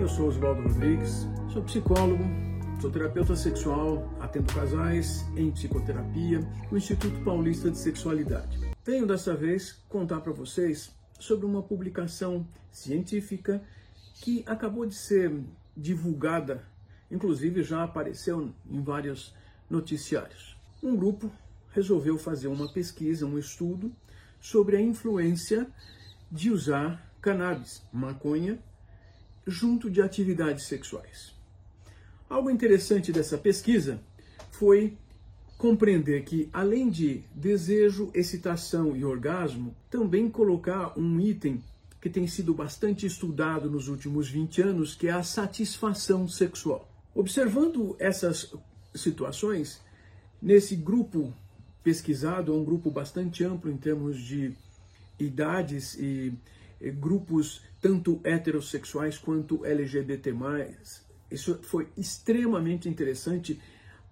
eu sou Oswaldo Rodrigues, sou psicólogo, sou terapeuta sexual, atendo casais em psicoterapia no Instituto Paulista de Sexualidade. Venho dessa vez contar para vocês sobre uma publicação científica que acabou de ser divulgada, inclusive já apareceu em vários noticiários. Um grupo resolveu fazer uma pesquisa, um estudo sobre a influência de usar cannabis, maconha, junto de atividades sexuais. Algo interessante dessa pesquisa foi compreender que, além de desejo, excitação e orgasmo, também colocar um item que tem sido bastante estudado nos últimos 20 anos, que é a satisfação sexual. Observando essas situações, nesse grupo pesquisado, é um grupo bastante amplo em termos de idades e grupos tanto heterossexuais quanto LGBT+. Isso foi extremamente interessante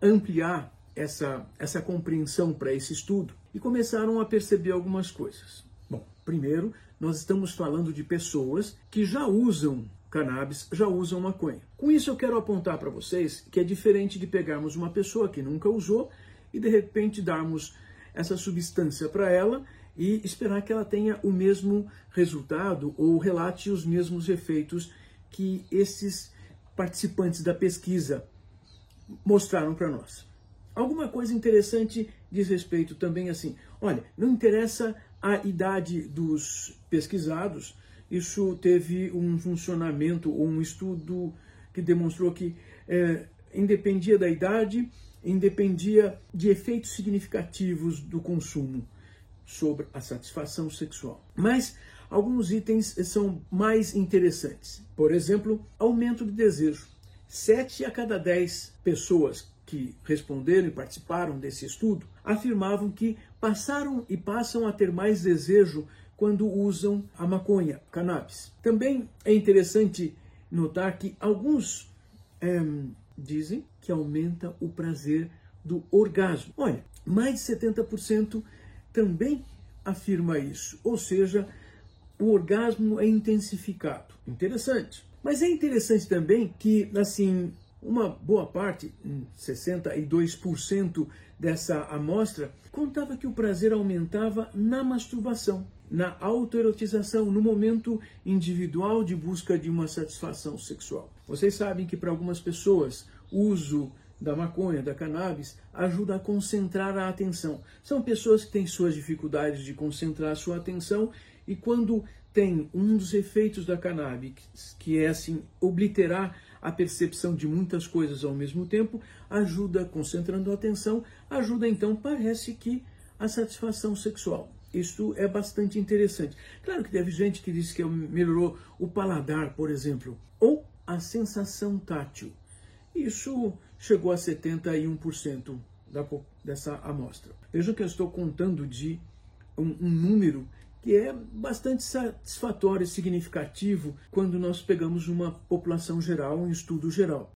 ampliar essa, essa compreensão para esse estudo e começaram a perceber algumas coisas. Bom, primeiro, nós estamos falando de pessoas que já usam cannabis, já usam maconha. Com isso, eu quero apontar para vocês que é diferente de pegarmos uma pessoa que nunca usou e de repente darmos essa substância para ela e esperar que ela tenha o mesmo resultado ou relate os mesmos efeitos que esses participantes da pesquisa mostraram para nós. Alguma coisa interessante diz respeito também assim, olha, não interessa a idade dos pesquisados, isso teve um funcionamento ou um estudo que demonstrou que é, independia da idade, independia de efeitos significativos do consumo sobre a satisfação sexual. Mas alguns itens são mais interessantes. Por exemplo, aumento de desejo. Sete a cada dez pessoas que responderam e participaram desse estudo afirmavam que passaram e passam a ter mais desejo quando usam a maconha, cannabis. Também é interessante notar que alguns é, dizem que aumenta o prazer do orgasmo. Olha, mais de 70% também afirma isso, ou seja, o orgasmo é intensificado. Interessante. Mas é interessante também que, assim, uma boa parte, 62% dessa amostra, contava que o prazer aumentava na masturbação, na autoerotização, no momento individual de busca de uma satisfação sexual. Vocês sabem que para algumas pessoas uso da maconha, da cannabis, ajuda a concentrar a atenção. São pessoas que têm suas dificuldades de concentrar a sua atenção e quando tem um dos efeitos da cannabis, que é assim, obliterar a percepção de muitas coisas ao mesmo tempo, ajuda, concentrando a atenção, ajuda então, parece que, a satisfação sexual. Isso é bastante interessante. Claro que teve gente que disse que melhorou o paladar, por exemplo, ou a sensação tátil. Isso chegou a 71% da, dessa amostra. Vejam que eu estou contando de um, um número que é bastante satisfatório e significativo quando nós pegamos uma população geral, um estudo geral.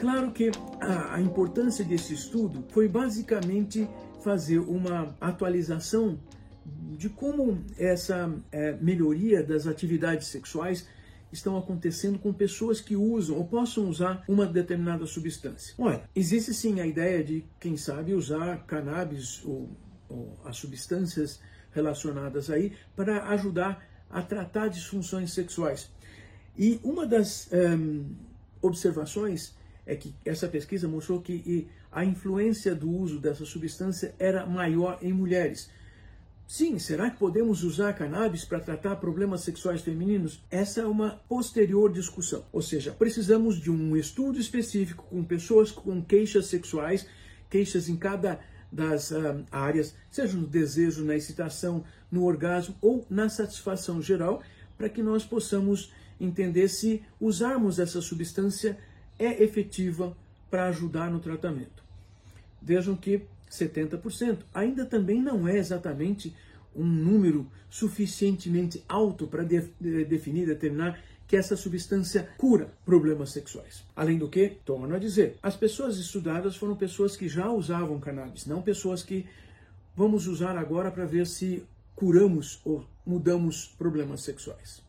Claro que a, a importância desse estudo foi basicamente fazer uma atualização de como essa é, melhoria das atividades sexuais estão acontecendo com pessoas que usam ou possam usar uma determinada substância. Olha, existe sim a ideia de, quem sabe, usar cannabis ou, ou as substâncias relacionadas aí para ajudar a tratar disfunções sexuais. E uma das um, observações é que essa pesquisa mostrou que a influência do uso dessa substância era maior em mulheres. Sim, será que podemos usar cannabis para tratar problemas sexuais femininos? Essa é uma posterior discussão. Ou seja, precisamos de um estudo específico com pessoas com queixas sexuais, queixas em cada das uh, áreas, seja no desejo, na excitação, no orgasmo ou na satisfação geral, para que nós possamos entender se usarmos essa substância é efetiva para ajudar no tratamento. Vejam que 70% ainda também não é exatamente um número suficientemente alto para de, de, definir, determinar que essa substância cura problemas sexuais. Além do que, torno a dizer, as pessoas estudadas foram pessoas que já usavam cannabis, não pessoas que vamos usar agora para ver se curamos ou mudamos problemas sexuais.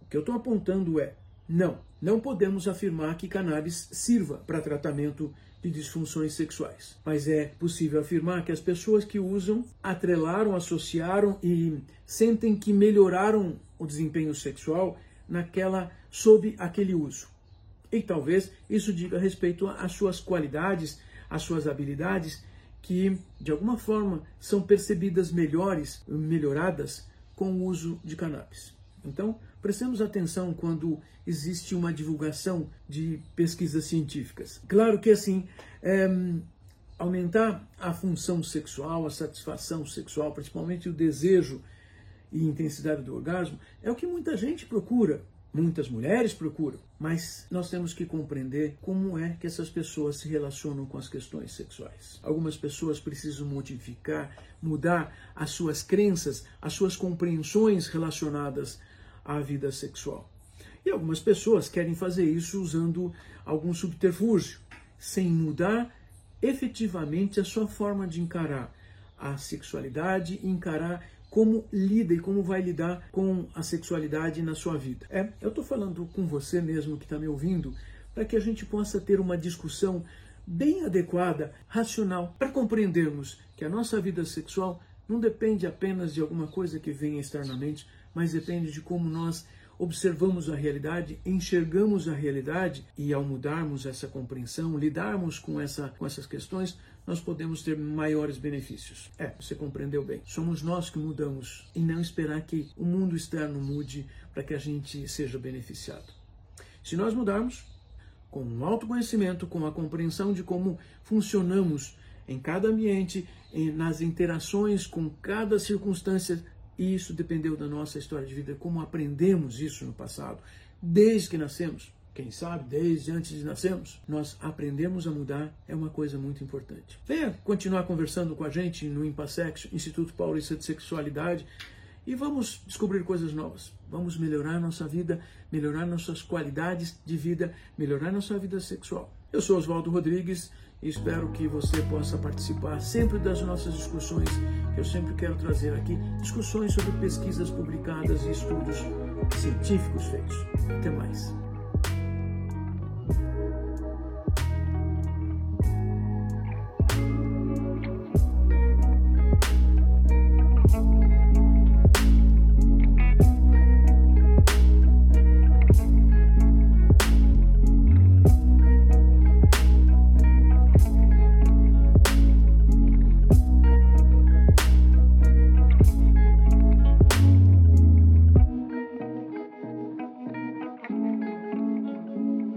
O que eu estou apontando é: não, não podemos afirmar que cannabis sirva para tratamento de disfunções sexuais. Mas é possível afirmar que as pessoas que usam atrelaram, associaram e sentem que melhoraram o desempenho sexual naquela sob aquele uso. E talvez isso diga respeito às suas qualidades, às suas habilidades que de alguma forma são percebidas melhores, melhoradas com o uso de cannabis. Então, prestemos atenção quando existe uma divulgação de pesquisas científicas. Claro que assim, é, aumentar a função sexual, a satisfação sexual, principalmente o desejo e intensidade do orgasmo, é o que muita gente procura, muitas mulheres procuram, mas nós temos que compreender como é que essas pessoas se relacionam com as questões sexuais. Algumas pessoas precisam modificar, mudar as suas crenças, as suas compreensões relacionadas à vida sexual. E algumas pessoas querem fazer isso usando algum subterfúgio, sem mudar efetivamente a sua forma de encarar a sexualidade e encarar como lida e como vai lidar com a sexualidade na sua vida. É, eu estou falando com você mesmo que está me ouvindo, para que a gente possa ter uma discussão bem adequada, racional, para compreendermos que a nossa vida sexual não depende apenas de alguma coisa que venha externamente, mas depende de como nós observamos a realidade, enxergamos a realidade e ao mudarmos essa compreensão, lidarmos com, essa, com essas questões, nós podemos ter maiores benefícios. É, você compreendeu bem. Somos nós que mudamos e não esperar que o mundo externo mude para que a gente seja beneficiado. Se nós mudarmos, com o autoconhecimento, com a compreensão de como funcionamos em cada ambiente, nas interações com cada circunstância, e isso dependeu da nossa história de vida, como aprendemos isso no passado, desde que nascemos quem sabe, desde antes de nascermos, nós aprendemos a mudar, é uma coisa muito importante. Venha continuar conversando com a gente no Impassex, Instituto Paulista de Sexualidade, e vamos descobrir coisas novas. Vamos melhorar nossa vida, melhorar nossas qualidades de vida, melhorar nossa vida sexual. Eu sou Oswaldo Rodrigues Espero que você possa participar sempre das nossas discussões, que eu sempre quero trazer aqui discussões sobre pesquisas publicadas e estudos científicos feitos. Até mais.